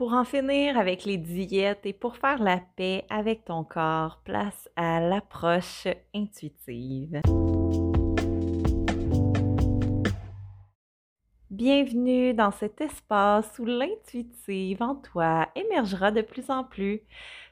Pour en finir avec les diètes et pour faire la paix avec ton corps, place à l'approche intuitive. Bienvenue dans cet espace où l'intuitive en toi émergera de plus en plus.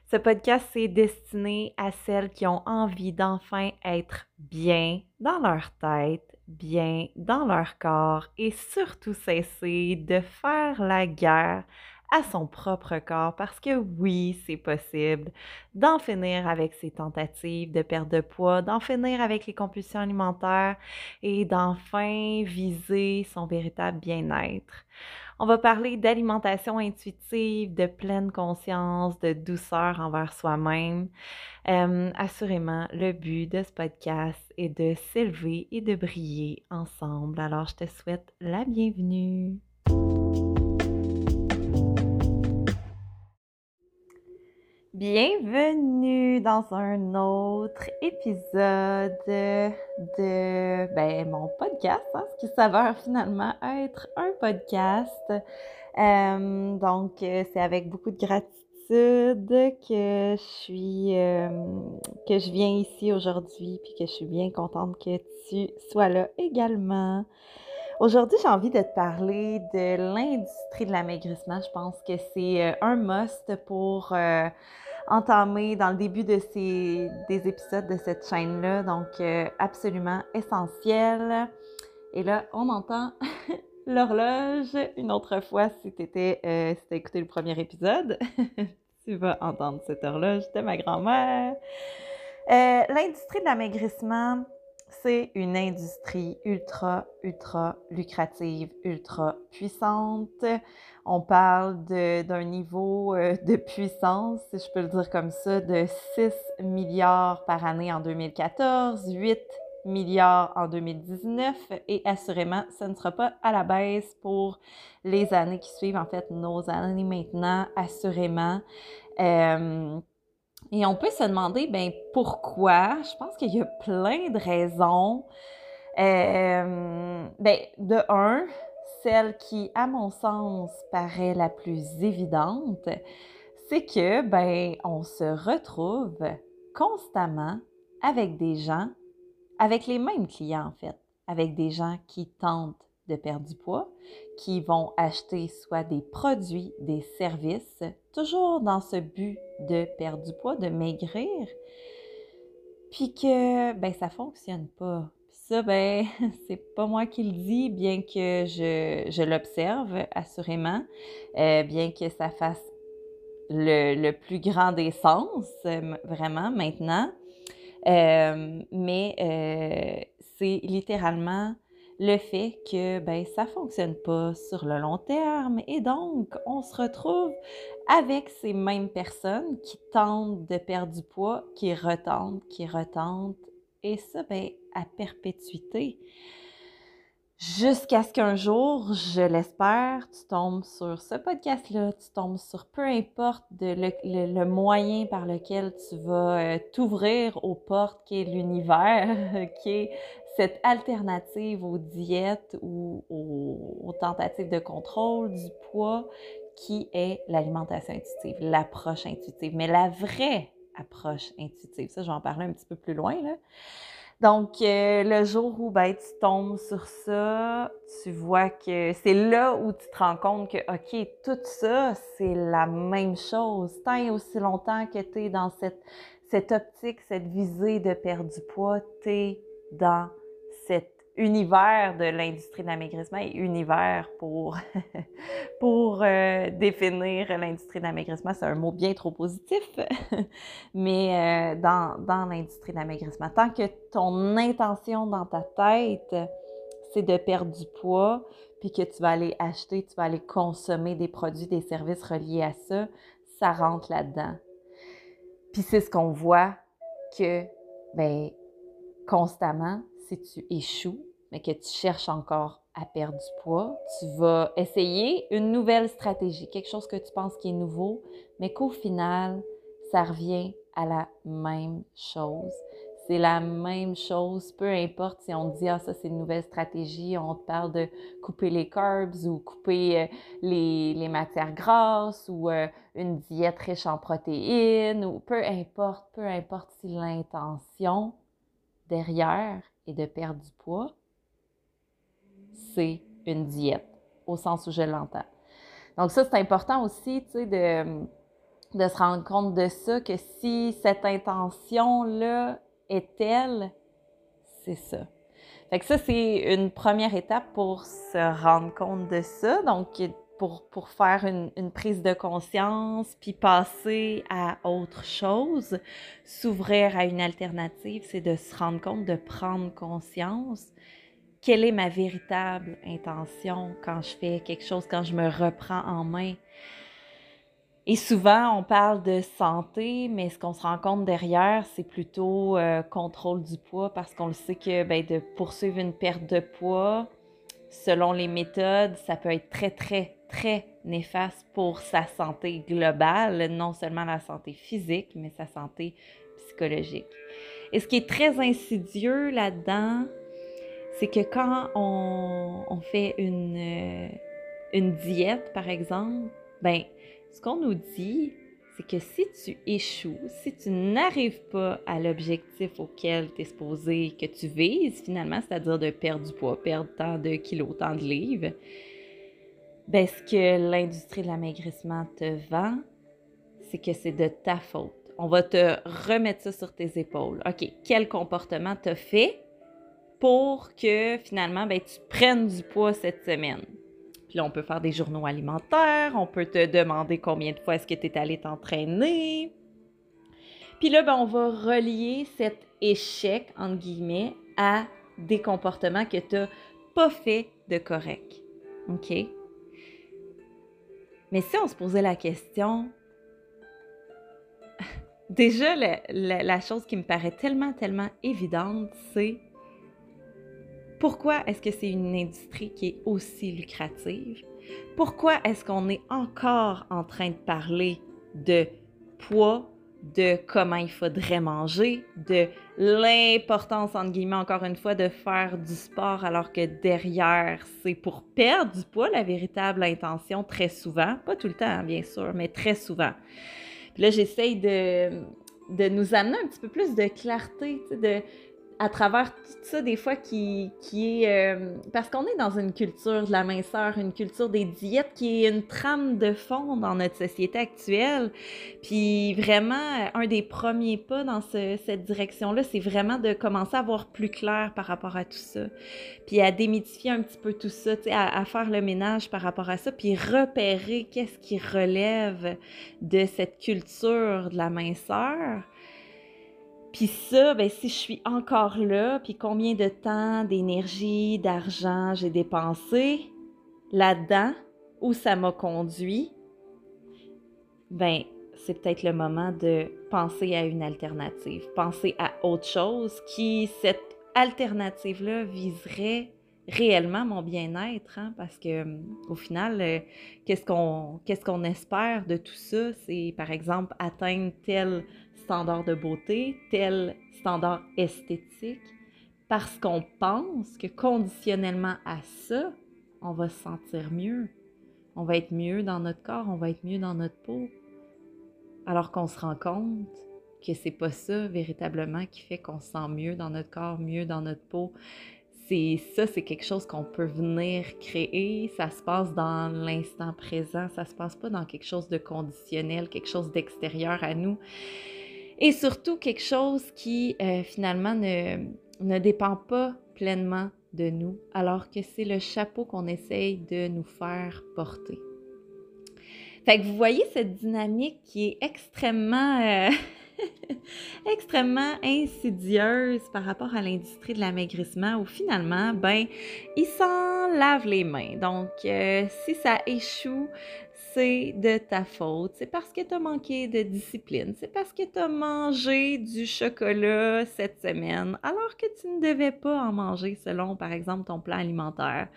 Ce podcast est destiné à celles qui ont envie d'enfin être bien dans leur tête, bien dans leur corps et surtout cesser de faire la guerre à son propre corps parce que oui, c'est possible d'en finir avec ses tentatives de perte de poids, d'en finir avec les compulsions alimentaires et d'enfin viser son véritable bien-être. On va parler d'alimentation intuitive, de pleine conscience, de douceur envers soi-même. Assurément, le but de ce podcast est de s'élever et de briller ensemble. Alors, je te souhaite la bienvenue. Bienvenue dans un autre épisode de ben, mon podcast, hein, ce qui s'avère finalement être un podcast. Euh, donc, euh, c'est avec beaucoup de gratitude que je suis euh, que je viens ici aujourd'hui, puis que je suis bien contente que tu sois là également. Aujourd'hui, j'ai envie de te parler de l'industrie de l'amaigrissement. Je pense que c'est un must pour entamé dans le début de ces, des épisodes de cette chaîne-là. Donc, euh, absolument essentiel. Et là, on entend l'horloge. Une autre fois, si tu euh, écouté le premier épisode, tu vas entendre cette horloge de ma grand-mère. Euh, l'industrie de l'amaigrissement, c'est une industrie ultra, ultra lucrative, ultra puissante. On parle d'un niveau euh, de puissance, si je peux le dire comme ça, de 6 milliards par année en 2014, 8 milliards en 2019 et assurément, ce ne sera pas à la baisse pour les années qui suivent, en fait, nos années maintenant, assurément. Euh, et on peut se demander, ben pourquoi? Je pense qu'il y a plein de raisons. Euh, ben, de un, celle qui, à mon sens, paraît la plus évidente, c'est que, ben, on se retrouve constamment avec des gens, avec les mêmes clients en fait, avec des gens qui tentent de perdre du poids, qui vont acheter soit des produits, des services, toujours dans ce but de perdre du poids, de maigrir, puis que ben ça fonctionne pas. ça, ben, c'est pas moi qui le dis, bien que je, l'observe assurément, euh, bien que ça fasse le, plus grand des sens, vraiment, maintenant. Euh, mais euh, c'est littéralement le fait que ben ça fonctionne pas sur le long terme et donc on se retrouve avec ces mêmes personnes qui tentent de perdre du poids, qui retentent, qui retentent et ça ben à perpétuité. Jusqu'à ce qu'un jour, je l'espère, tu tombes sur ce podcast-là, tu tombes sur peu importe le, moyen par lequel tu vas euh, t'ouvrir aux portes qui est l'univers, qui est cette alternative aux diètes ou aux, tentatives de contrôle du poids qui est l'alimentation intuitive, l'approche intuitive, mais la vraie approche intuitive. Ça, je vais en parler un petit peu plus loin. Là. Donc, euh, le jour où ben, tu tombes sur ça, tu vois que c'est là où tu te rends compte que, OK, tout ça, c'est la même chose. Tant aussi longtemps que tu es dans cette, cette optique, cette visée de perdre du poids, tu es dans cet univers de l'industrie de l'amaigrissement et univers pour, pour euh, définir l'industrie de l'amaigrissement, c'est un mot bien trop positif, mais euh, dans, dans l'industrie de l'amaigrissement, tant que ton intention dans ta tête, c'est de perdre du poids, puis que tu vas aller acheter, tu vas aller consommer des produits, des services reliés à ça, ça rentre là-dedans. Puis c'est ce qu'on voit que, ben, constamment, si tu échoues, mais que tu cherches encore à perdre du poids, tu vas essayer une nouvelle stratégie, quelque chose que tu penses qui est nouveau, mais qu'au final, ça revient à la même chose. c'est la même chose, peu importe si on dit, ah, ça c'est une nouvelle stratégie, on te parle de couper les carbs ou couper euh, les, matières grasses ou euh, une diète riche en protéines ou peu importe, peu importe si l'intention derrière est de perdre du poids, c'est une diète, au sens où je l'entends. Donc ça, c'est important aussi, tu sais, de, de se rendre compte de ça, que si cette intention-là est telle, c'est ça. Fait que ça, c'est une première étape pour se rendre compte de ça. Donc, pour, pour faire une, une, prise de conscience, puis passer à autre chose, s'ouvrir à une alternative, c'est de se rendre compte, de prendre conscience. Quelle est ma véritable intention quand je fais quelque chose, quand je me reprends en main? Et souvent, on parle de santé, mais ce qu'on se rend compte derrière, c'est plutôt euh, contrôle du poids parce qu'on le sait que ben, de poursuivre une perte de poids, selon les méthodes, ça peut être très, très, très néfaste pour sa santé globale, non seulement la santé physique, mais sa santé psychologique. Et ce qui est très insidieux là-dedans, c'est que quand on, fait une, euh, une diète, par exemple, ben ce qu'on nous dit, c'est que si tu échoues, si tu n'arrives pas à l'objectif auquel tu es supposé que tu vises finalement, c'est-à-dire de perdre du poids, perdre tant de kilos, tant de livres, ben ce que l'industrie de l'amaigrissement te vend, c'est que c'est de ta faute. On va te remettre ça sur tes épaules. OK, quel comportement t'as fait pour que finalement ben, tu prennes du poids cette semaine? Puis là, on peut faire des journaux alimentaires, on peut te demander combien de fois est-ce que tu es allé t'entraîner. Puis là, ben, on va relier cet échec, entre guillemets, à des comportements que tu n'as pas fait de correct. OK? Mais si on se posait la question, déjà, la, chose qui me paraît tellement, tellement évidente, c'est pourquoi est-ce que c'est une industrie qui est aussi lucrative? Pourquoi est-ce qu'on est encore en train de parler de poids, de comment il faudrait manger, de l'importance, entre guillemets, encore une fois, de faire du sport alors que derrière, c'est pour perdre du poids, la véritable intention, très souvent. Pas tout le temps, hein, bien sûr, mais très souvent. Puis là, j'essaye de, de nous amener un petit peu plus de clarté, de à travers tout ça, des fois, qui, qui est... Euh, parce qu'on est dans une culture de la minceur, une culture des diètes qui est une trame de fond dans notre société actuelle. Puis vraiment, un des premiers pas dans cette direction-là, c'est vraiment de commencer à voir plus clair par rapport à tout ça. Puis à démythifier un petit peu tout ça, à, à faire le ménage par rapport à ça, puis repérer qu'est-ce qui relève de cette culture de la minceur puis ça, ben, si je suis encore là, puis combien de temps, d'énergie, d'argent j'ai dépensé là-dedans, où ça m'a conduit, ben, c'est peut-être le moment de penser à une alternative, penser à autre chose qui, cette alternative-là, viserait réellement mon bien-être, hein, parce que au final, euh, qu'est-ce qu'on espère de tout ça, c'est par exemple atteindre tel standard de beauté, tel standard esthétique, parce qu'on pense que conditionnellement à ça, on va se sentir mieux. On va être mieux dans notre corps, on va être mieux dans notre peau. Alors qu'on se rend compte que c'est pas ça véritablement qui fait qu'on se sent mieux dans notre corps, mieux dans notre peau. C'est ça, c'est quelque chose qu'on peut venir créer. Ça se passe dans l'instant présent. Ça se passe pas dans quelque chose de conditionnel, quelque chose d'extérieur à nous et surtout quelque chose qui euh, finalement ne, ne dépend pas pleinement de nous, alors que c'est le chapeau qu'on essaye de nous faire porter. Fait que vous voyez cette dynamique qui est extrêmement, euh, extrêmement insidieuse par rapport à l'industrie de l'amaigrissement où finalement, ben, ils s'en lavent les mains. Donc, euh, si ça échoue, c'est de ta faute, c'est parce que tu as manqué de discipline, c'est parce que tu as mangé du chocolat cette semaine alors que tu ne devais pas en manger selon, par exemple, ton plan alimentaire.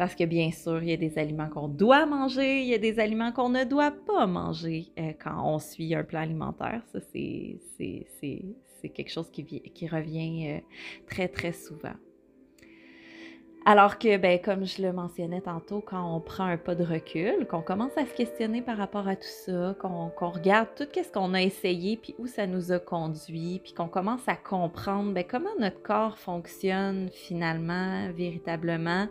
Parce que bien sûr, il y a des aliments qu'on doit manger, il y a des aliments qu'on ne doit pas manger euh, quand on suit un plan alimentaire. Ça, c'est quelque chose qui, qui revient euh, très, très souvent. Alors que, ben, comme je le mentionnais tantôt, quand on prend un pas de recul, qu'on commence à se questionner par rapport à tout ça, qu'on regarde tout ce qu'on a essayé, puis où ça nous a conduit, puis qu'on commence à comprendre ben, comment notre corps fonctionne finalement, véritablement,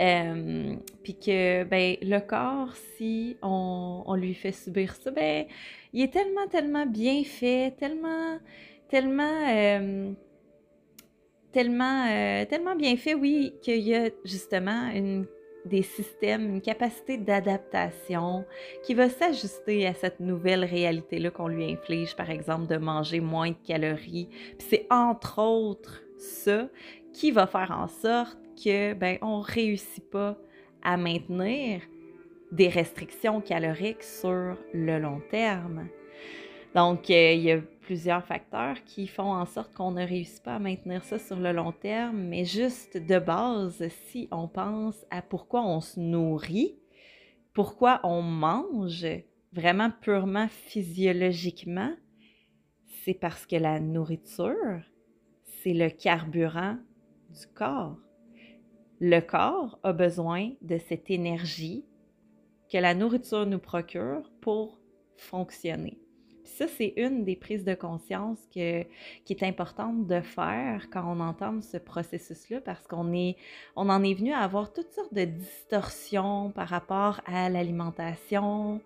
euh, puis que ben, le corps, si on, lui fait subir ça, ben, il est tellement, tellement bien fait, tellement, tellement... Euh, tellement, euh, tellement bien fait, oui, qu'il y a justement une, des systèmes, une capacité d'adaptation qui va s'ajuster à cette nouvelle réalité-là qu'on lui inflige, par exemple, de manger moins de calories. C'est entre autres ça qui va faire en sorte que ben on réussit pas à maintenir des restrictions caloriques sur le long terme. Donc, euh, il y a plusieurs facteurs qui font en sorte qu'on ne réussit pas à maintenir ça sur le long terme, mais juste de base, si on pense à pourquoi on se nourrit, pourquoi on mange vraiment purement physiologiquement, c'est parce que la nourriture, c'est le carburant du corps. Le corps a besoin de cette énergie que la nourriture nous procure pour fonctionner ça, c'est une des prises de conscience qui est importante de faire quand on entame ce processus-là, parce qu'on on en est venu à avoir toutes sortes de distorsions par rapport à l'alimentation.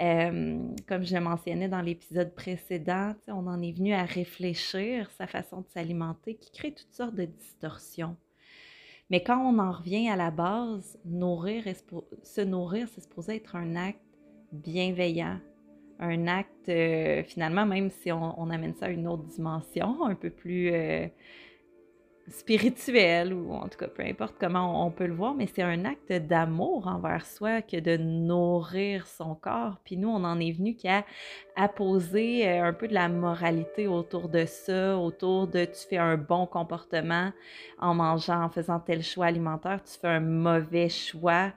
Euh, comme je mentionnais dans l'épisode précédent, on en est venu à réfléchir sa façon de s'alimenter qui crée toutes sortes de distorsions. Mais quand on en revient à la base, nourrir, se nourrir, c'est supposé être un acte bienveillant, un acte, euh, finalement, même si on, amène ça à une autre dimension, un peu plus euh, spirituelle, ou en tout cas, peu importe comment on, peut le voir, mais c'est un acte d'amour envers soi que de nourrir son corps. Puis nous, on en est venu qu'à poser euh, un peu de la moralité autour de ça, autour de tu fais un bon comportement en mangeant, en faisant tel choix alimentaire, tu fais un mauvais choix.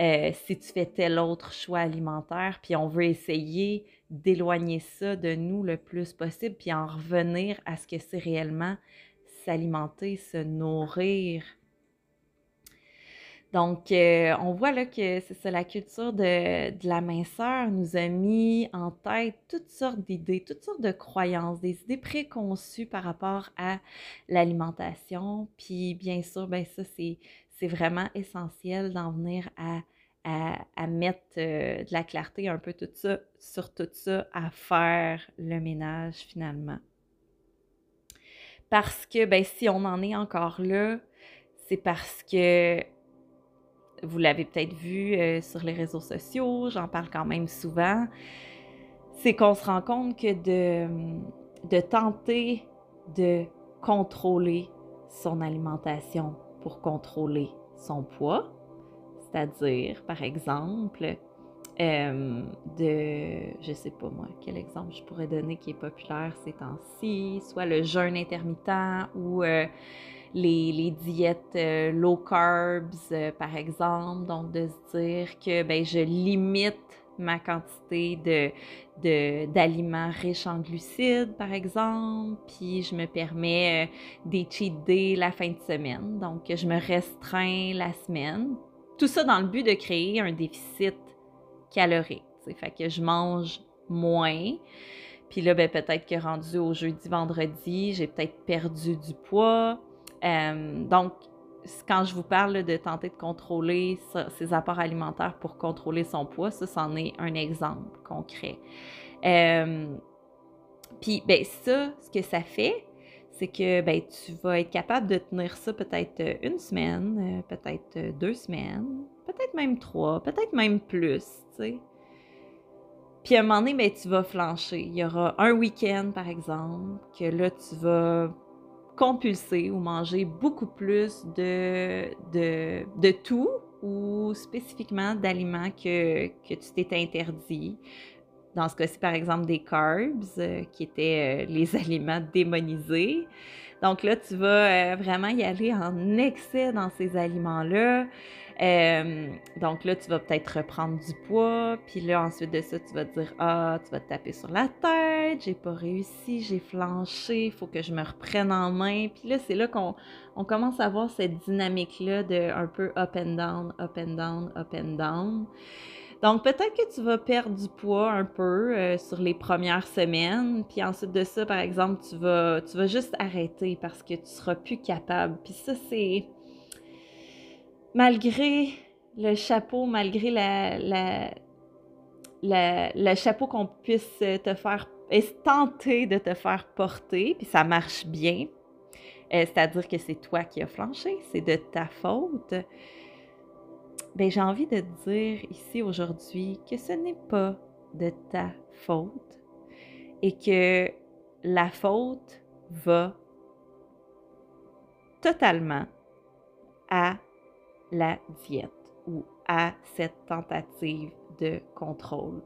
Euh, si tu fais tel autre choix alimentaire, puis on veut essayer d'éloigner ça de nous le plus possible, puis en revenir à ce que c'est réellement s'alimenter, se nourrir. Donc, euh, on voit là que c'est ça, la culture de, de, la minceur nous a mis en tête toutes sortes d'idées, toutes sortes de croyances, des idées préconçues par rapport à l'alimentation. Puis, bien sûr, ben ça, c'est c'est vraiment essentiel d'en venir à, à, mettre euh, de la clarté un peu tout ça, sur tout ça, à faire le ménage finalement. Parce que, ben, si on en est encore là, c'est parce que vous l'avez peut-être vu euh, sur les réseaux sociaux, j'en parle quand même souvent, c'est qu'on se rend compte que de, de tenter de contrôler son alimentation, pour contrôler son poids, c'est-à-dire, par exemple, euh, de, je sais pas moi, quel exemple je pourrais donner qui est populaire ces temps-ci, soit le jeûne intermittent ou euh, les, diètes euh, low carbs, par exemple. Donc, de se dire que ben, je limite ma quantité de, d'aliments riches en glucides, par exemple, puis je me permets euh, des la fin de semaine. Donc, je me restreins la semaine. Tout ça dans le but de créer un déficit calorique. Fait que je mange moins. Puis là, ben, peut-être que rendu au jeudi, vendredi, j'ai peut-être perdu du poids. Euh, donc, quand je vous parle de tenter de contrôler ses apports alimentaires pour contrôler son poids, ça, c'en est un exemple concret. Euh, puis, ben ça, ce que ça fait, c'est que ben, tu vas être capable de tenir ça peut-être une semaine, euh, peut-être deux semaines, peut-être même trois, peut-être même plus, tu sais. Puis à un moment donné, ben, tu vas flancher. Il y aura un week-end, par exemple, que là, tu vas compulser ou manger beaucoup plus de, de, de tout ou spécifiquement d'aliments que, que tu t'es interdit. Dans ce cas-ci, par exemple, des carbs, euh, qui étaient euh, les aliments démonisés. Donc là, tu vas euh, vraiment y aller en excès dans ces aliments-là. Euh, donc là, tu vas peut-être reprendre du poids, puis là, ensuite de ça, tu vas dire Ah, tu vas te taper sur la tête, j'ai pas réussi, j'ai flanché, il faut que je me reprenne en main. Puis là, c'est là qu'on on commence à voir cette dynamique-là de un peu up and down, up and down, up and down. Donc, peut-être que tu vas perdre du poids un peu euh, sur les premières semaines, puis ensuite de ça, par exemple, tu vas, tu vas juste arrêter parce que tu seras plus capable. Puis ça, c'est malgré le chapeau, malgré le chapeau qu'on puisse te faire, tenter de te faire porter, puis ça marche bien, euh, c'est-à-dire que c'est toi qui as flanché, c'est de ta faute ben, j'ai envie de te dire ici aujourd'hui que ce n'est pas de ta faute et que la faute va totalement à la diète ou à cette tentative de contrôle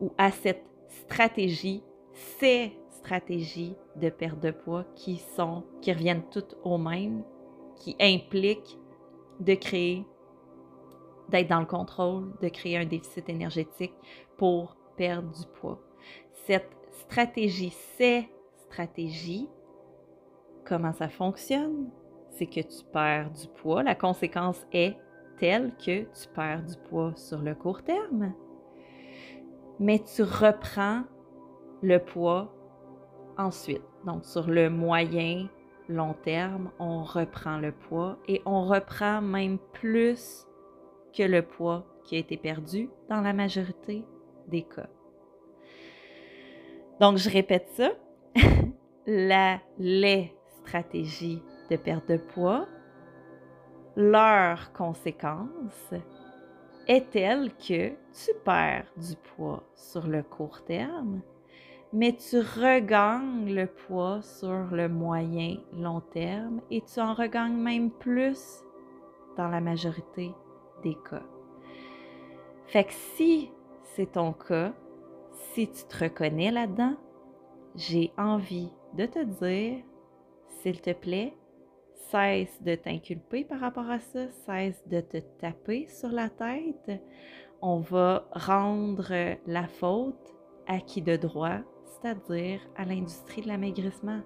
ou à cette stratégie, ces stratégies de perte de poids qui sont, qui reviennent toutes au même, qui impliquent de créer d'être dans le contrôle, de créer un déficit énergétique pour perdre du poids. Cette stratégie, ces stratégies, comment ça fonctionne? C'est que tu perds du poids. La conséquence est telle que tu perds du poids sur le court terme. Mais tu reprends le poids ensuite. Donc sur le moyen, long terme, on reprend le poids et on reprend même plus que le poids qui a été perdu dans la majorité des cas. Donc, je répète ça. la, les stratégies de perte de poids, leur conséquence est telle que tu perds du poids sur le court terme, mais tu regagnes le poids sur le moyen long terme et tu en regagnes même plus dans la majorité des cas. Fait que si c'est ton cas, si tu te reconnais là-dedans, j'ai envie de te dire, s'il te plaît, cesse de t'inculper par rapport à ça, cesse de te taper sur la tête. On va rendre la faute à qui de droit, c'est-à-dire à, l'industrie de l'amaigrissement,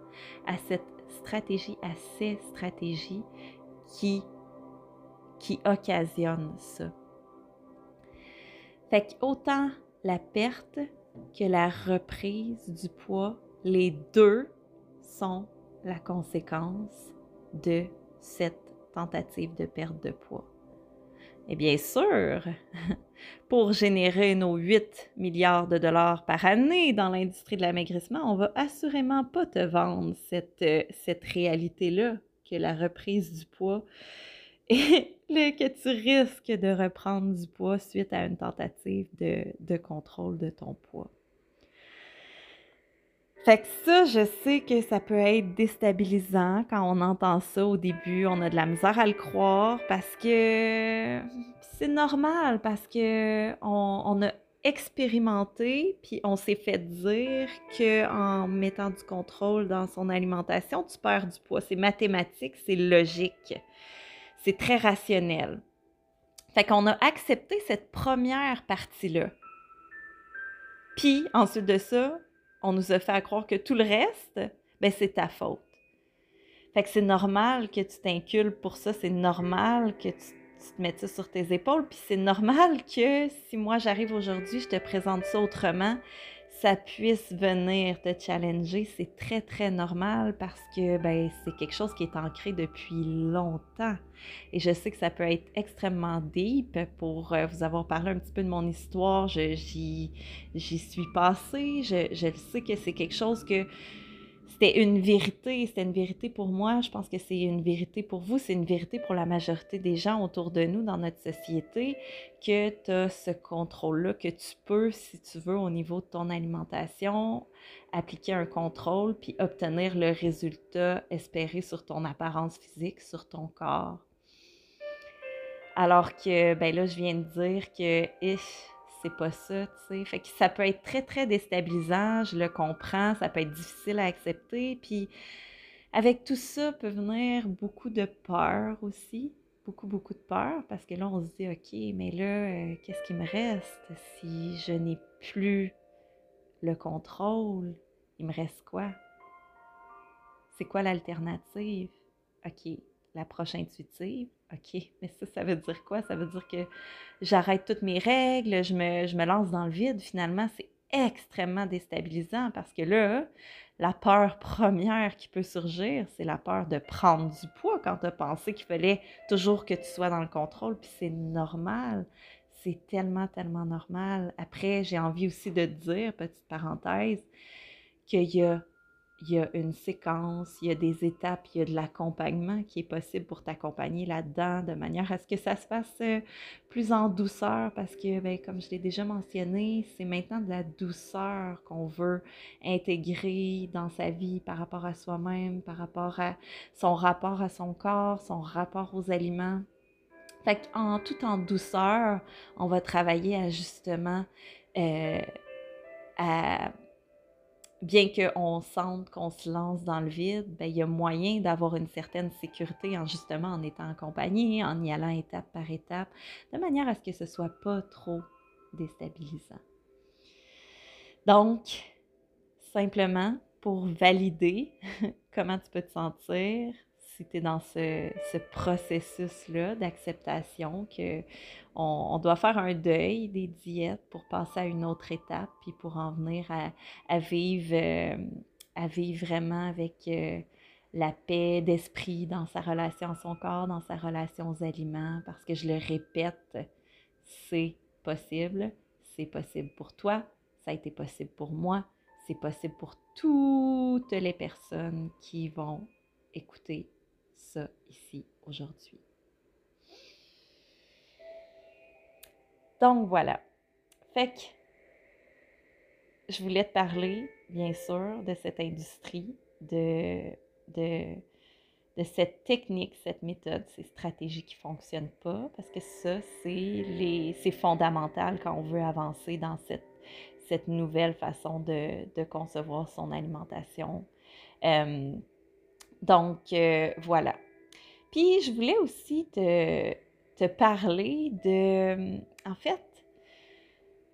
à cette stratégie, à ces stratégies qui qui occasionne ça. Fait qu'autant la perte que la reprise du poids, les deux sont la conséquence de cette tentative de perte de poids. Et bien sûr, pour générer nos 8 milliards de dollars par année dans l'industrie de l'amaigrissement, on va assurément pas te vendre cette, cette réalité-là, que la reprise du poids et que tu risques de reprendre du poids suite à une tentative de, contrôle de ton poids. Fait que ça, je sais que ça peut être déstabilisant quand on entend ça au début. On a de la misère à le croire parce que c'est normal, parce que on, a expérimenté, puis on s'est fait dire qu'en mettant du contrôle dans son alimentation, tu perds du poids. C'est mathématique, c'est logique. C'est très rationnel. Fait qu'on a accepté cette première partie-là. Puis, ensuite de ça, on nous a fait croire que tout le reste, ben, c'est ta faute. Fait que c'est normal que tu t'inculpes pour ça, c'est normal que tu, tu, te mettes ça sur tes épaules, puis c'est normal que si moi j'arrive aujourd'hui, je te présente ça autrement, ça puisse venir te challenger, c'est très, très normal parce que ben, c'est quelque chose qui est ancré depuis longtemps. Et je sais que ça peut être extrêmement deep pour euh, vous avoir parlé un petit peu de mon histoire. J'y suis passée. Je, je sais que c'est quelque chose que c'était une vérité, c'était une vérité pour moi, je pense que c'est une vérité pour vous, c'est une vérité pour la majorité des gens autour de nous dans notre société, que tu as ce contrôle-là, que tu peux, si tu veux, au niveau de ton alimentation, appliquer un contrôle, puis obtenir le résultat espéré sur ton apparence physique, sur ton corps. Alors que, ben là, je viens de dire que, c'est pas ça, tu sais. Fait que ça peut être très, très déstabilisant, je le comprends, ça peut être difficile à accepter. Puis avec tout ça peut venir beaucoup de peur aussi, beaucoup, beaucoup de peur, parce que là, on se dit, OK, mais là, euh, qu'est-ce qui me reste? Si je n'ai plus le contrôle? Il me reste quoi? C'est quoi l'alternative? OK, l'approche intuitive. OK, mais ça, ça veut dire quoi? Ça veut dire que j'arrête toutes mes règles, je me, je me lance dans le vide. Finalement, c'est extrêmement déstabilisant parce que là, la peur première qui peut surgir, c'est la peur de prendre du poids quand tu as pensé qu'il fallait toujours que tu sois dans le contrôle, puis c'est normal. C'est tellement, tellement normal. Après, j'ai envie aussi de te dire, petite parenthèse, qu'il y a il y a une séquence, il y a des étapes, il y a de l'accompagnement qui est possible pour t'accompagner là-dedans de manière à ce que ça se fasse euh, plus en douceur parce que, ben, comme je l'ai déjà mentionné, c'est maintenant de la douceur qu'on veut intégrer dans sa vie par rapport à soi-même, par rapport à son rapport à son corps, son rapport aux aliments. Fait en tout en douceur, on va travailler justement euh, à bien qu'on sente qu'on se lance dans le vide, ben, il y a moyen d'avoir une certaine sécurité en justement en étant accompagné, en y allant étape par étape, de manière à ce que ce soit pas trop déstabilisant. Donc, simplement pour valider comment tu peux te sentir, si tu es dans ce, processus-là d'acceptation, qu'on on doit faire un deuil des diètes pour passer à une autre étape, puis pour en venir à, vivre, euh, à vivre vraiment avec euh, la paix d'esprit dans sa relation à son corps, dans sa relation aux aliments, parce que je le répète, c'est possible, c'est possible pour toi, ça a été possible pour moi, c'est possible pour toutes les personnes qui vont écouter ça ici aujourd'hui. Donc voilà. Fait que je voulais te parler, bien sûr, de cette industrie, de, de, de cette technique, cette méthode, ces stratégies qui ne fonctionnent pas, parce que ça, c'est fondamental quand on veut avancer dans cette, cette nouvelle façon de, de concevoir son alimentation. Euh, donc, euh, voilà. Puis, je voulais aussi te, parler de, en fait,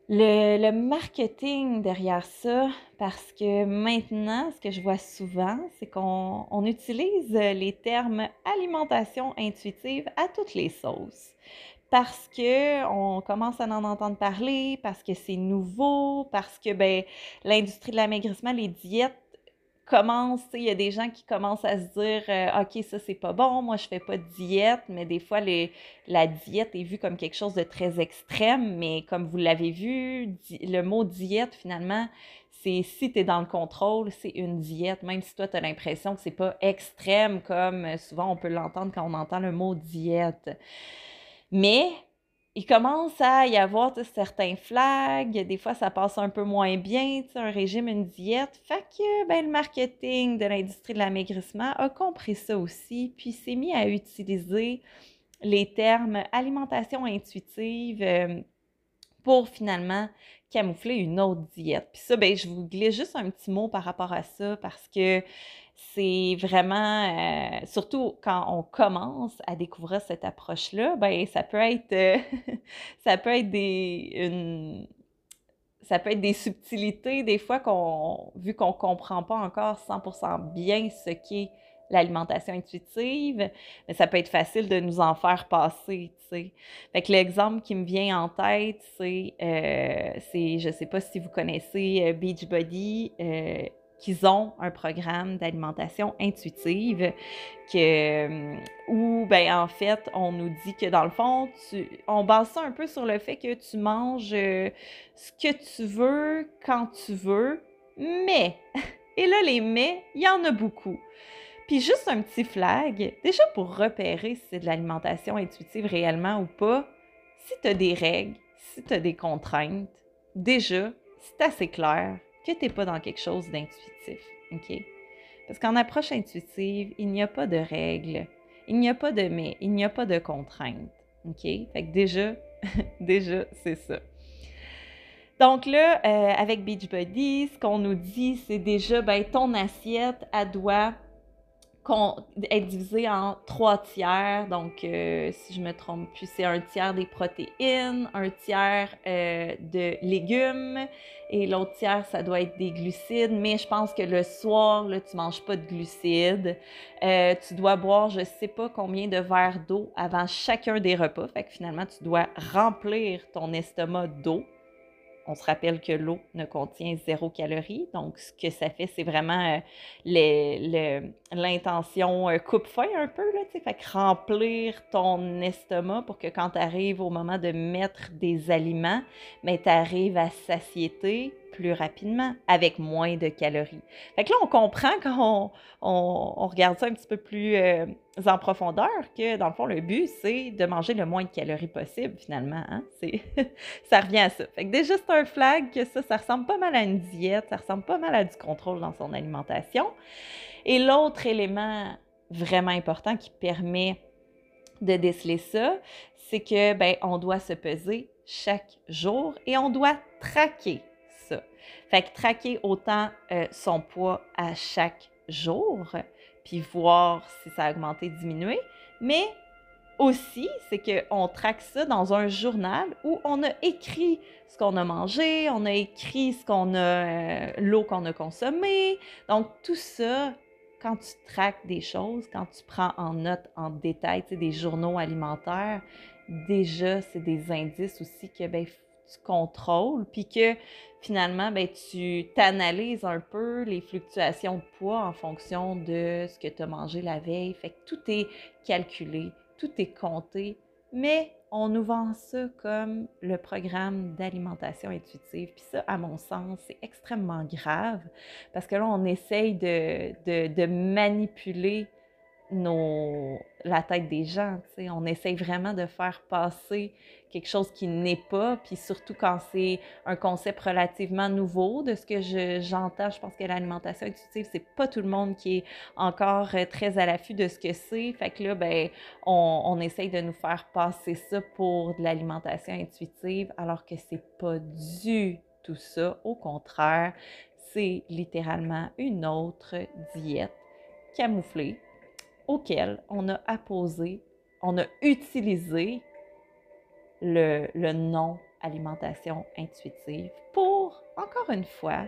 le, marketing derrière ça, parce que maintenant, ce que je vois souvent, c'est qu'on utilise les termes alimentation intuitive à toutes les sauces. Parce que on commence à en entendre parler, parce que c'est nouveau, parce que ben, l'industrie de l'amaigrissement, les diètes commence, il y a des gens qui commencent à se dire euh, OK, ça c'est pas bon, moi je fais pas de diète, mais des fois la diète est vue comme quelque chose de très extrême, mais comme vous l'avez vu, le mot diète finalement, c'est si tu es dans le contrôle, c'est une diète, même si toi tu as l'impression que c'est pas extrême comme euh, souvent on peut l'entendre quand on entend le mot diète. Mais il commence à y avoir certains flags, des fois ça passe un peu moins bien, un régime, une diète. Fait que ben, le marketing de l'industrie de l'amaigrissement a compris ça aussi, puis s'est mis à utiliser les termes alimentation intuitive euh, pour finalement camoufler une autre diète. Puis ça, ben, je vous glisse juste un petit mot par rapport à ça parce que c'est vraiment, euh, surtout quand on commence à découvrir cette approche-là, ben ça peut être, euh, ça peut être des, ça peut être des subtilités des fois qu'on, vu qu'on comprend pas encore 100% bien ce qu'est l'alimentation intuitive, mais ça peut être facile de nous en faire passer, tu sais. Fait que l'exemple qui me vient en tête, c'est, euh, c'est je sais pas si vous connaissez Beachbody, qu'ils ont un programme d'alimentation intuitive que, euh, où, ben, en fait, on nous dit que dans le fond, on base ça un peu sur le fait que tu manges euh, ce que tu veux quand tu veux, mais, et là, les mais, il y en a beaucoup. Puis juste un petit flag, déjà pour repérer si c'est de l'alimentation intuitive réellement ou pas, si tu as des règles, si tu as des contraintes, déjà, c'est assez clair que tu n'es pas dans quelque chose d'intuitif. OK? Parce qu'en approche intuitive, il n'y a pas de règles, il n'y a pas de mais, il n'y a pas de contraintes. OK? Fait que déjà, déjà, c'est ça. Donc là, euh, avec Beachbody, ce qu'on nous dit, c'est déjà, ben, ton assiette, elle doit être divisé en trois tiers. Donc, euh, si je me trompe plus, c'est un tiers des protéines, un tiers euh, de légumes et l'autre tiers, ça doit être des glucides. Mais je pense que le soir, là, tu manges pas de glucides. Euh, tu dois boire, je sais pas combien de verres d'eau avant chacun des repas. Fait que finalement, tu dois remplir ton estomac d'eau on se rappelle que l'eau ne contient zéro calorie. Donc, ce que ça fait, c'est vraiment euh, l'intention euh, coupe-fin un peu. Là, que remplir ton estomac pour que quand tu arrives au moment de mettre des aliments, mais tu arrives à satiété, plus rapidement, avec moins de calories. Fait que là, on comprend quand on, regarde ça un petit peu plus euh, en profondeur que, dans le fond, le but, c'est de manger le moins de calories possible, finalement. Hein? ça revient à ça. Fait que déjà, c'est un flag que ça, ça ressemble pas mal à une diète, ça ressemble pas mal à du contrôle dans son alimentation. Et l'autre élément vraiment important qui permet de déceler ça, c'est que ben on doit se peser chaque jour et on doit traquer fait que traquer autant euh, son poids à chaque jour, puis voir si ça a augmenté, diminué, mais aussi, c'est qu'on traque ça dans un journal où on a écrit ce qu'on a mangé, on a écrit ce qu'on a, euh, l'eau qu'on a consommée. Donc, tout ça, quand tu traques des choses, quand tu prends en note, en détail, des journaux alimentaires, déjà, c'est des indices aussi que ben, tu contrôles, puis que finalement, ben, tu t'analyses un peu les fluctuations de poids en fonction de ce que tu as mangé la veille. Fait que tout est calculé, tout est compté, mais on nous vend ça comme le programme d'alimentation intuitive. Puis ça, à mon sens, c'est extrêmement grave parce que là, on essaye de, de, de manipuler nos, la tête des gens. On essaye vraiment de faire passer quelque chose qui n'est pas, puis surtout quand c'est un concept relativement nouveau, de ce que j'entends, je, pense que l'alimentation intuitive, c'est pas tout le monde qui est encore euh, très à l'affût de ce que c'est. Fait que là, ben, on, on essaye de nous faire passer ça pour de l'alimentation intuitive, alors que c'est pas du tout ça. Au contraire, c'est littéralement une autre diète camouflée auquel on a apposé, on a utilisé le, le nom alimentation intuitive pour, encore une fois,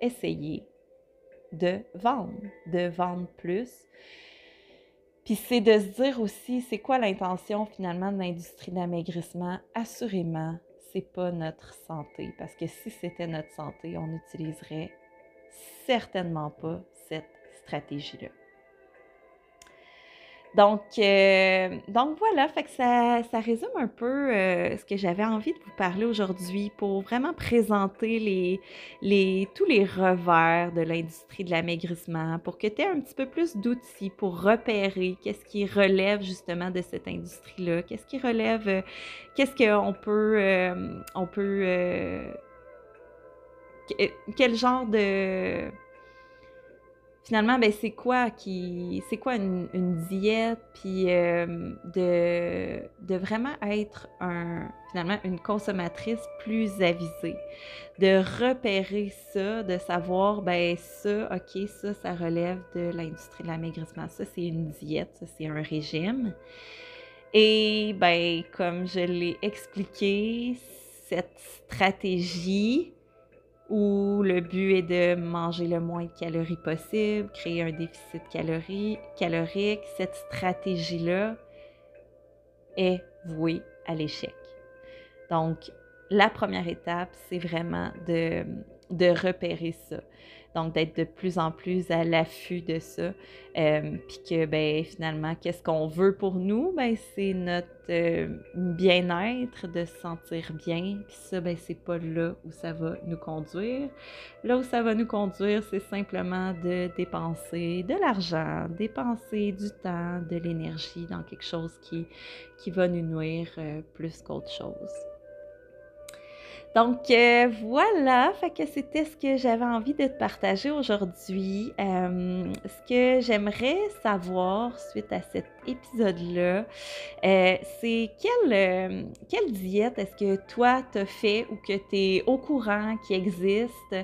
essayer de vendre, de vendre plus. Puis c'est de se dire aussi, c'est quoi l'intention finalement de l'industrie d'amaigrissement? Assurément, c'est pas notre santé, parce que si c'était notre santé, on n'utiliserait certainement pas cette stratégie-là. Donc, euh, donc voilà, fait que ça, ça résume un peu euh, ce que j'avais envie de vous parler aujourd'hui pour vraiment présenter les, les, tous les revers de l'industrie de l'amaigrissement, pour que tu aies un petit peu plus d'outils pour repérer qu'est-ce qui relève justement de cette industrie-là, qu'est-ce qui relève, euh, qu'est-ce qu'on peut, on peut, quel genre de finalement, ben, c'est quoi qui, c'est quoi une, diète, puis euh, de, de vraiment être un, finalement, une consommatrice plus avisée, de repérer ça, de savoir, ben, ça, ok, ça, ça relève de l'industrie de l'amaigrissement, ça, c'est une diète, ça, c'est un régime. Et, ben, comme je l'ai expliqué, cette stratégie, où le but est de manger le moins de calories possible, créer un déficit calorique, cette stratégie-là est vouée à l'échec. Donc, la première étape, c'est vraiment de, de repérer ça. Donc, d'être de plus en plus à l'affût de ça. Euh, puis que, ben, finalement, qu'est-ce qu'on veut pour nous? Ben, c'est notre euh, bien-être, de se sentir bien. Puis ça, ben, c'est pas là où ça va nous conduire. Là où ça va nous conduire, c'est simplement de dépenser de l'argent, dépenser du temps, de l'énergie dans quelque chose qui, va nous nuire euh, plus qu'autre chose. Donc euh, voilà, fait que c'était ce que j'avais envie de te partager aujourd'hui. Euh, ce que j'aimerais savoir suite à cet épisode-là, euh, c'est quelle, quelle diète est-ce que toi t'as fait ou que tu es au courant qui existe?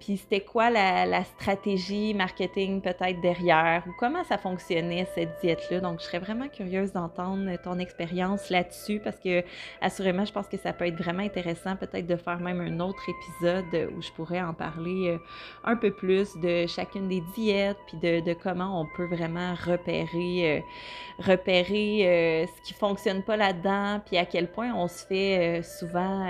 Puis c'était quoi la, la, stratégie marketing peut-être derrière ou comment ça fonctionnait cette diète-là? Donc je serais vraiment curieuse d'entendre ton expérience là-dessus parce que assurément je pense que ça peut être vraiment intéressant peut-être de faire même un autre épisode où je pourrais en parler euh, un peu plus de chacune des diètes, puis de, comment on peut vraiment repérer, euh, repérer euh, ce qui fonctionne pas là-dedans, puis à quel point on se fait souvent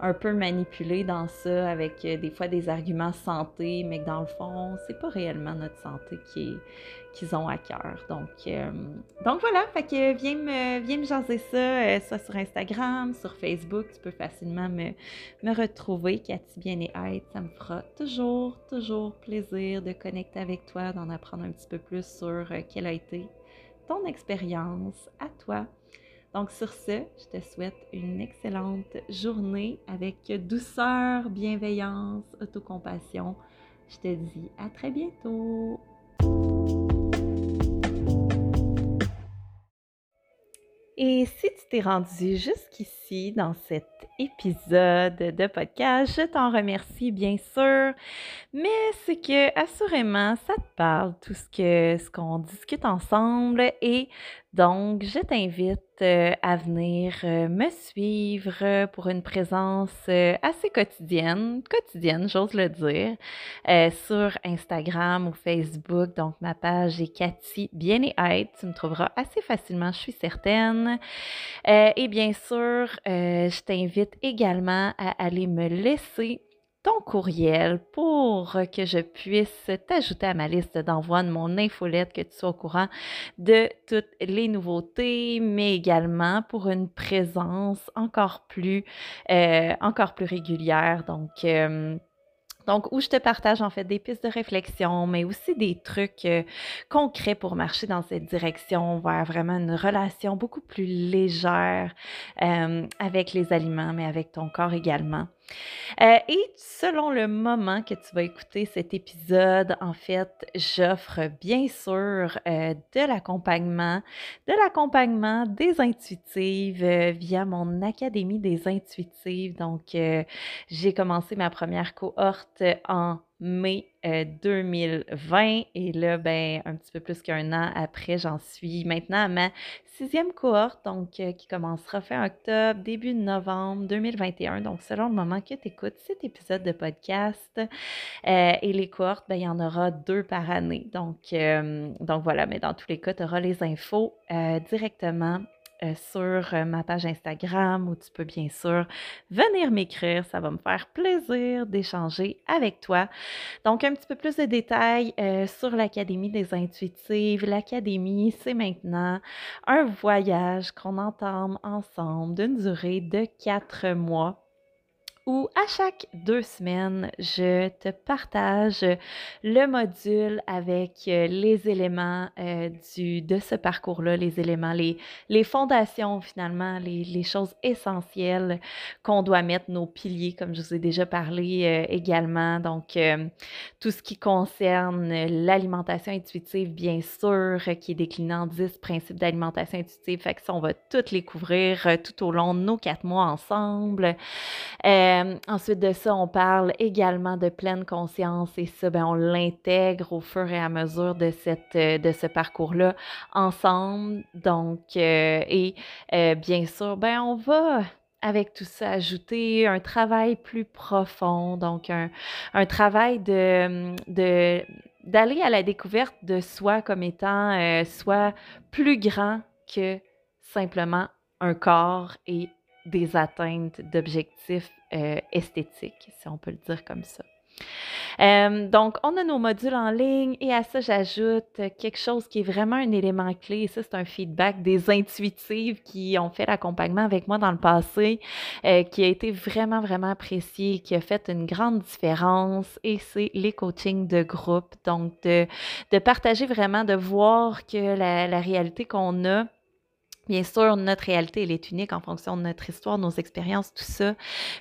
un peu manipuler dans ça avec des fois des arguments santé, mais que dans le fond, c'est pas réellement notre santé qui est qu'ils ont à cœur. Donc, euh, donc voilà, fait que viens me, viens me jaser ça, euh, soit sur Instagram, sur Facebook, tu peux facilement me, me retrouver, Cathy Bien et Être. Ça me fera toujours, toujours plaisir de connecter avec toi, d'en apprendre un petit peu plus sur euh, quelle a été ton expérience à toi. Donc sur ce, je te souhaite une excellente journée avec douceur, bienveillance, autocompassion. Je te dis à très bientôt. Et si tu t'es rendu jusqu'ici dans cet épisode de podcast, je t'en remercie bien sûr, mais c'est que assurément ça te parle tout ce que ce qu'on discute ensemble et donc, je t'invite euh, à venir euh, me suivre pour une présence euh, assez quotidienne, quotidienne, j'ose le dire, sur Instagram ou Facebook. Donc, ma page est Cathy Bien et Être. Tu me trouveras assez facilement, je suis certaine. et bien sûr, je t'invite également à aller me laisser ton courriel pour que je puisse t'ajouter à ma liste d'envoi de mon infolette, que tu sois au courant de toutes les nouveautés, mais également pour une présence encore plus, euh, encore plus régulière. Donc, euh, donc, où je te partage en fait des pistes de réflexion, mais aussi des trucs euh, concrets pour marcher dans cette direction vers vraiment une relation beaucoup plus légère avec les aliments, mais avec ton corps également. Euh, et selon le moment que tu vas écouter cet épisode, en fait, j'offre bien sûr euh, de l'accompagnement, de l'accompagnement des intuitives euh, via mon Académie des intuitives. Donc, j'ai commencé ma première cohorte en mai 2020 et là, ben, un petit peu plus qu'un an après, j'en suis maintenant à ma sixième cohorte, donc euh, qui commencera fin octobre, début novembre 2021. Donc, selon le moment que tu écoutes cet épisode de podcast. Euh, et les cohortes, ben, il y en aura deux par année. Donc, euh, donc voilà, mais dans tous les cas, tu auras les infos directement euh, sur euh, ma page Instagram où tu peux bien sûr venir m'écrire. Ça va me faire plaisir d'échanger avec toi. Donc, un petit peu plus de détails euh, sur l'Académie des intuitives. L'Académie, c'est maintenant un voyage qu'on entame ensemble d'une durée de quatre mois où à chaque deux semaines, je te partage le module avec euh, les éléments euh, du, de ce parcours-là, les éléments, les, les fondations finalement, les, les choses essentielles qu'on doit mettre, nos piliers, comme je vous ai déjà parlé euh, également. Donc, tout ce qui concerne l'alimentation intuitive, bien sûr, qui est décliné en 10 principes d'alimentation intuitive. Fait que ça, on va toutes les couvrir tout au long de nos quatre mois ensemble. Ensuite de ça, on parle également de pleine conscience et ça, ben, on l'intègre au fur et à mesure de, cette, euh, de ce parcours-là ensemble. Donc, euh, et bien sûr, ben, on va avec tout ça ajouter un travail plus profond, donc un, un travail de, de d'aller à la découverte de soi comme étant soit plus grand que simplement un corps et des atteintes d'objectifs euh, esthétiques, si on peut le dire comme ça. Euh, donc, on a nos modules en ligne et à ça, j'ajoute quelque chose qui est vraiment un élément clé. Ça, c'est un feedback des intuitives qui ont fait l'accompagnement avec moi dans le passé, euh, qui a été vraiment, vraiment apprécié, qui a fait une grande différence. Et c'est les coachings de groupe. Donc, de, partager vraiment, de voir que la réalité qu'on a, Bien sûr, notre réalité, elle est unique en fonction de notre histoire, nos expériences, tout ça.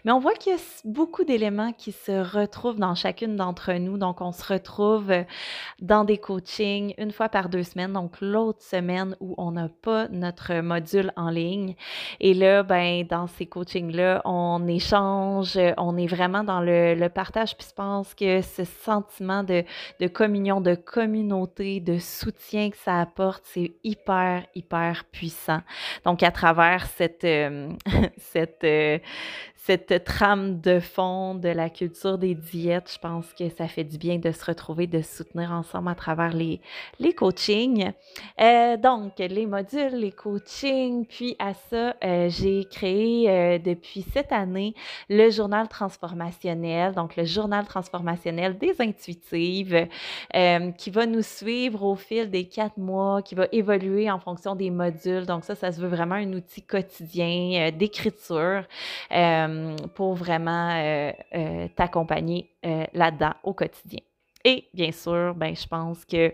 Mais on voit qu'il y a beaucoup d'éléments qui se retrouvent dans chacune d'entre nous. Donc, on se retrouve euh, dans des coachings une fois par deux semaines. Donc, l'autre semaine où on n'a pas notre module en ligne. Et là, ben, dans ces coachings-là, on échange, on est vraiment dans le, partage. Puis, je pense que ce sentiment de communion, de communauté, de soutien que ça apporte, c'est hyper, hyper puissant. Donc, à travers cette, euh, euh, cette trame de fond de la culture des diètes, je pense que ça fait du bien de se retrouver, de soutenir ensemble à travers les, les coachings. Euh, donc, les modules, les coachings, puis à ça, euh, j'ai créé euh, depuis cette année le journal transformationnel, donc le journal transformationnel des intuitives, qui va nous suivre au fil des quatre mois, qui va évoluer en fonction des modules. Donc, ça, ça se veut vraiment un outil quotidien d'écriture. Pour vraiment euh, euh, t'accompagner là-dedans au quotidien. Et bien sûr, ben, je pense que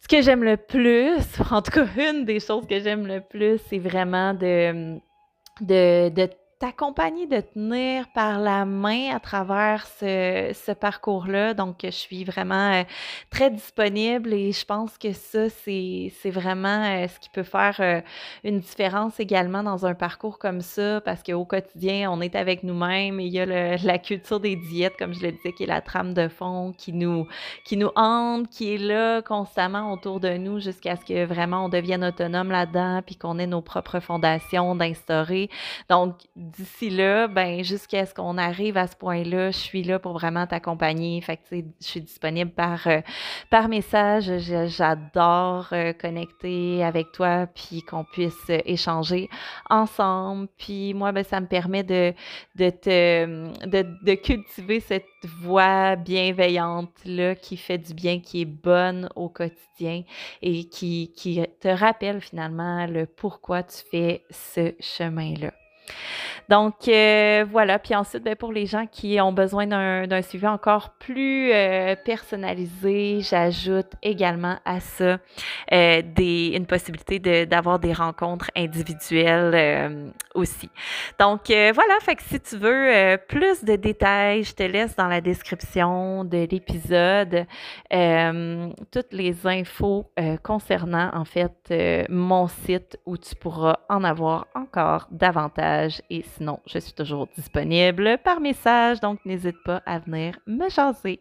ce que j'aime le plus, en tout cas une des choses que j'aime le plus, c'est vraiment de, de, de t'accompagner, de tenir par la main à travers ce, parcours-là. Donc, je suis vraiment euh, très disponible et je pense que ça, c'est, c'est vraiment euh, ce qui peut faire euh, une différence également dans un parcours comme ça parce qu'au quotidien, on est avec nous-mêmes et il y a la culture des diètes, comme je le disais, qui est la trame de fond qui nous, qui nous hante, qui est là constamment autour de nous jusqu'à ce que vraiment on devienne autonome là-dedans puis qu'on ait nos propres fondations d'instaurer. Donc, d'ici là, ben, jusqu'à ce qu'on arrive à ce point-là, je suis là pour vraiment t'accompagner. Fait je suis disponible par, euh, par message. J'adore euh, connecter avec toi, puis qu'on puisse euh, échanger ensemble. Puis moi, ben, ça me permet de, de, te, de, de cultiver cette voix bienveillante-là qui fait du bien, qui est bonne au quotidien et qui, qui te rappelle finalement le pourquoi tu fais ce chemin-là. Donc euh, voilà, puis ensuite, ben, pour les gens qui ont besoin d'un suivi encore plus euh, personnalisé, j'ajoute également à ça euh, une possibilité d'avoir des rencontres individuelles aussi. Donc voilà, fait que si tu veux plus de détails, je te laisse dans la description de l'épisode toutes les infos concernant en fait mon site où tu pourras en avoir encore davantage et sinon, je suis toujours disponible par message, donc n'hésite pas à venir me jaser.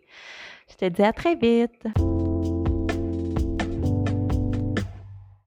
Je te dis à très vite.